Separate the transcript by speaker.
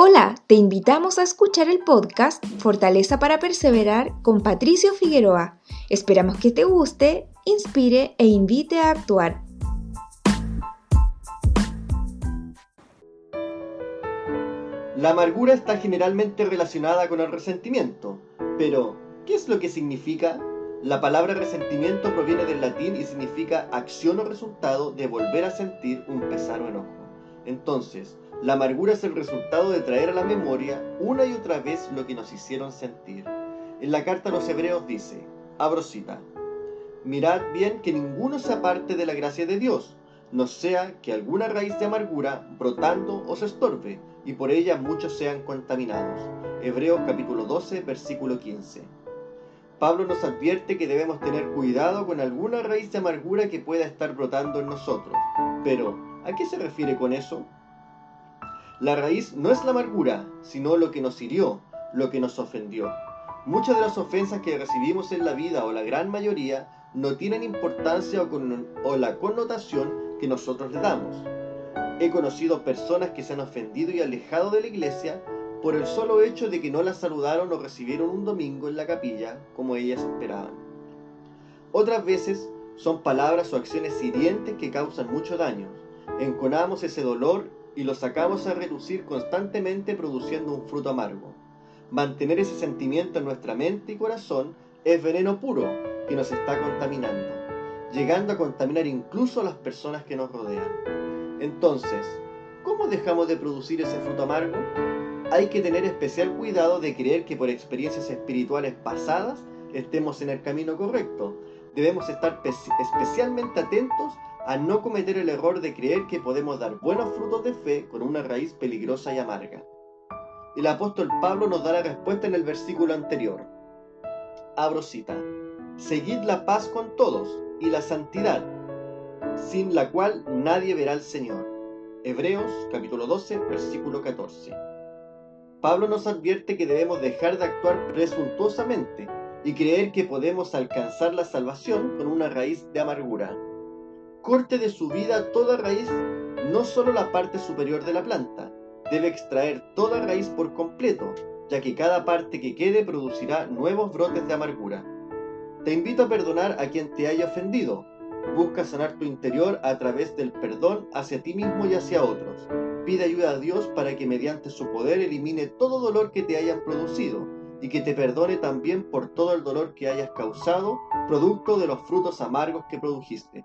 Speaker 1: Hola, te invitamos a escuchar el podcast Fortaleza para Perseverar con Patricio Figueroa. Esperamos que te guste, inspire e invite a actuar.
Speaker 2: La amargura está generalmente relacionada con el resentimiento, pero ¿qué es lo que significa? La palabra resentimiento proviene del latín y significa acción o resultado de volver a sentir un pesar o enojo. Entonces, la amargura es el resultado de traer a la memoria una y otra vez lo que nos hicieron sentir. En la carta a los hebreos dice, abro cita, mirad bien que ninguno se aparte de la gracia de Dios, no sea que alguna raíz de amargura brotando os estorbe, y por ella muchos sean contaminados. Hebreos capítulo 12, versículo 15. Pablo nos advierte que debemos tener cuidado con alguna raíz de amargura que pueda estar brotando en nosotros. Pero, ¿a qué se refiere con eso? La raíz no es la amargura, sino lo que nos hirió, lo que nos ofendió. Muchas de las ofensas que recibimos en la vida, o la gran mayoría, no tienen importancia o, la connotación que nosotros le damos. He conocido personas que se han ofendido y alejado de la iglesia por el solo hecho de que no las saludaron o recibieron un domingo en la capilla como ellas esperaban. Otras veces son palabras o acciones hirientes que causan mucho daño. Enconamos ese dolor y lo sacamos a relucir constantemente produciendo un fruto amargo. Mantener ese sentimiento en nuestra mente y corazón es veneno puro que nos está contaminando, llegando a contaminar incluso a las personas que nos rodean. Entonces, ¿cómo dejamos de producir ese fruto amargo? Hay que tener especial cuidado de creer que por experiencias espirituales pasadas estemos en el camino correcto. Debemos estar especialmente atentos a no cometer el error de creer que podemos dar buenos frutos de fe con una raíz peligrosa y amarga. El apóstol Pablo nos da la respuesta en el versículo anterior. Abro cita. Seguid la paz con todos y la santidad, sin la cual nadie verá al Señor. Hebreos capítulo 12, versículo 14. Pablo nos advierte que debemos dejar de actuar presuntuosamente y creer que podemos alcanzar la salvación con una raíz de amargura corte de su vida toda raíz, no solo la parte superior de la planta, debe extraer toda raíz por completo, ya que cada parte que quede producirá nuevos brotes de amargura. Te invito a perdonar a quien te haya ofendido. Busca sanar tu interior a través del perdón hacia ti mismo y hacia otros. Pide ayuda a Dios para que mediante su poder elimine todo dolor que te hayan producido y que te perdone también por todo el dolor que hayas causado, producto de los frutos amargos que produjiste.